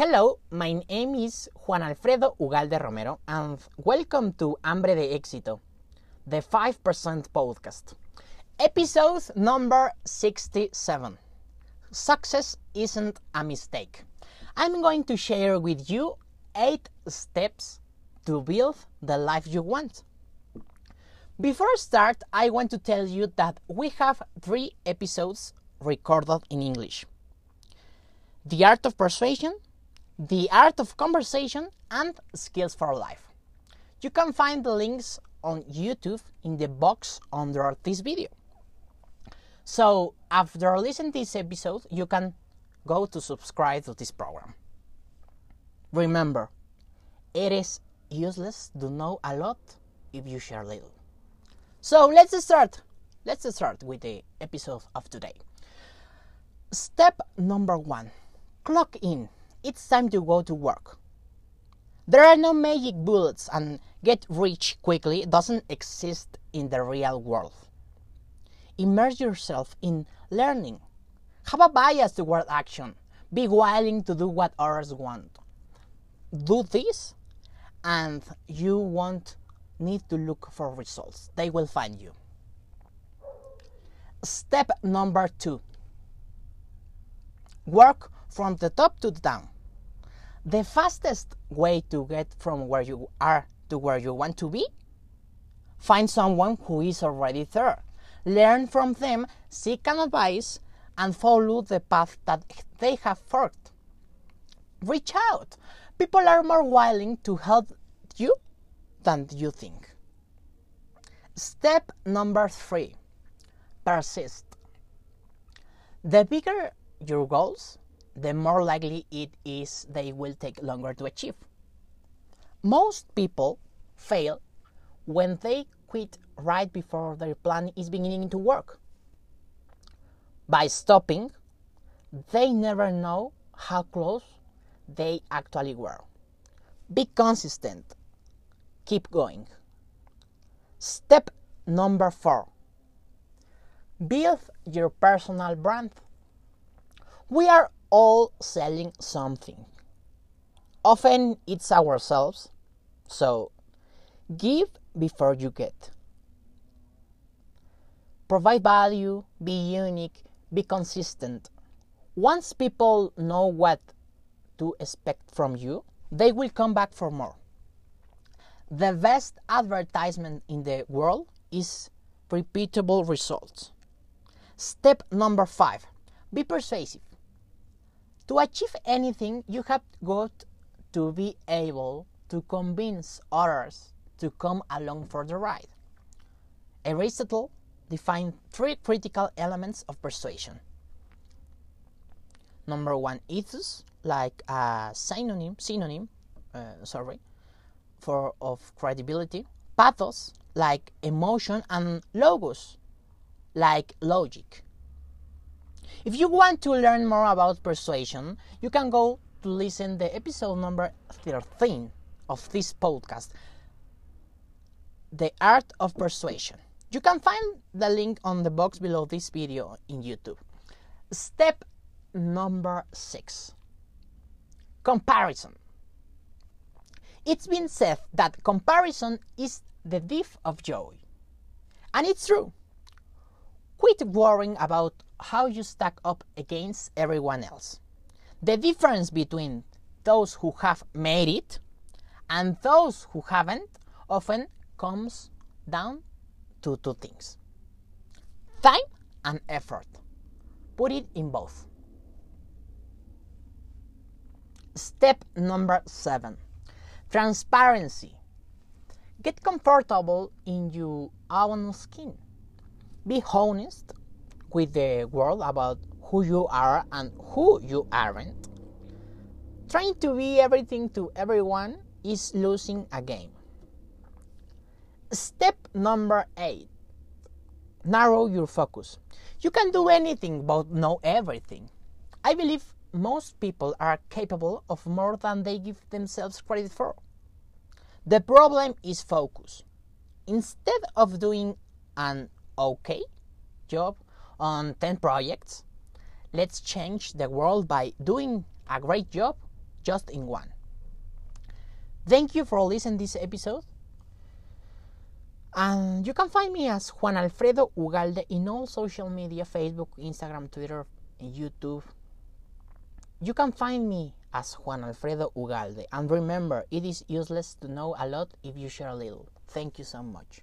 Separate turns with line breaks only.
Hello, my name is Juan Alfredo Ugalde Romero, and welcome to Hambre de Éxito, the 5% podcast. Episode number 67 Success isn't a mistake. I'm going to share with you 8 steps to build the life you want. Before I start, I want to tell you that we have 3 episodes recorded in English. The Art of Persuasion, The Art of Conversation, and Skills for Life. You can find the links on YouTube in the box under this video. So, after listening this episode, you can go to subscribe to this program. Remember, it is useless to know a lot if you share little. So, let's start. Let's start with the episode of today. Step number one clock in. It's time to go to work. There are no magic bullets, and get rich quickly doesn't exist in the real world. Immerse yourself in learning. Have a bias toward action. Be willing to do what others want. Do this, and you won't need to look for results, they will find you. Step number two work from the top to the down. The fastest way to get from where you are to where you want to be? Find someone who is already there. Learn from them, seek an advice, and follow the path that they have forked. Reach out. People are more willing to help you than you think. Step number three persist. The bigger your goals, the more likely it is they will take longer to achieve. Most people fail when they quit right before their plan is beginning to work. By stopping, they never know how close they actually were. Be consistent. Keep going. Step number four build your personal brand. We are all selling something. Often it's ourselves, so give before you get. Provide value, be unique, be consistent. Once people know what to expect from you, they will come back for more. The best advertisement in the world is repeatable results. Step number five be persuasive. To achieve anything, you have got to be able to convince others to come along for the ride. Aristotle defined three critical elements of persuasion. Number one, ethos, like a synonym, synonym, uh, sorry, for of credibility. Pathos, like emotion, and logos, like logic. If you want to learn more about persuasion, you can go to listen the episode number 13 of this podcast, The Art of Persuasion. You can find the link on the box below this video in YouTube. Step number 6. Comparison. It's been said that comparison is the thief of joy. And it's true. Quit worrying about how you stack up against everyone else. The difference between those who have made it and those who haven't often comes down to two things time and effort. Put it in both. Step number seven transparency. Get comfortable in your own skin. Be honest with the world about who you are and who you aren't. Trying to be everything to everyone is losing a game. Step number eight narrow your focus. You can do anything but know everything. I believe most people are capable of more than they give themselves credit for. The problem is focus. Instead of doing an okay job on 10 projects, let's change the world by doing a great job just in one. Thank you for listening this episode. And you can find me as Juan Alfredo Ugalde in all social media Facebook, Instagram, Twitter, and YouTube. You can find me as Juan Alfredo Ugalde. And remember, it is useless to know a lot if you share a little. Thank you so much.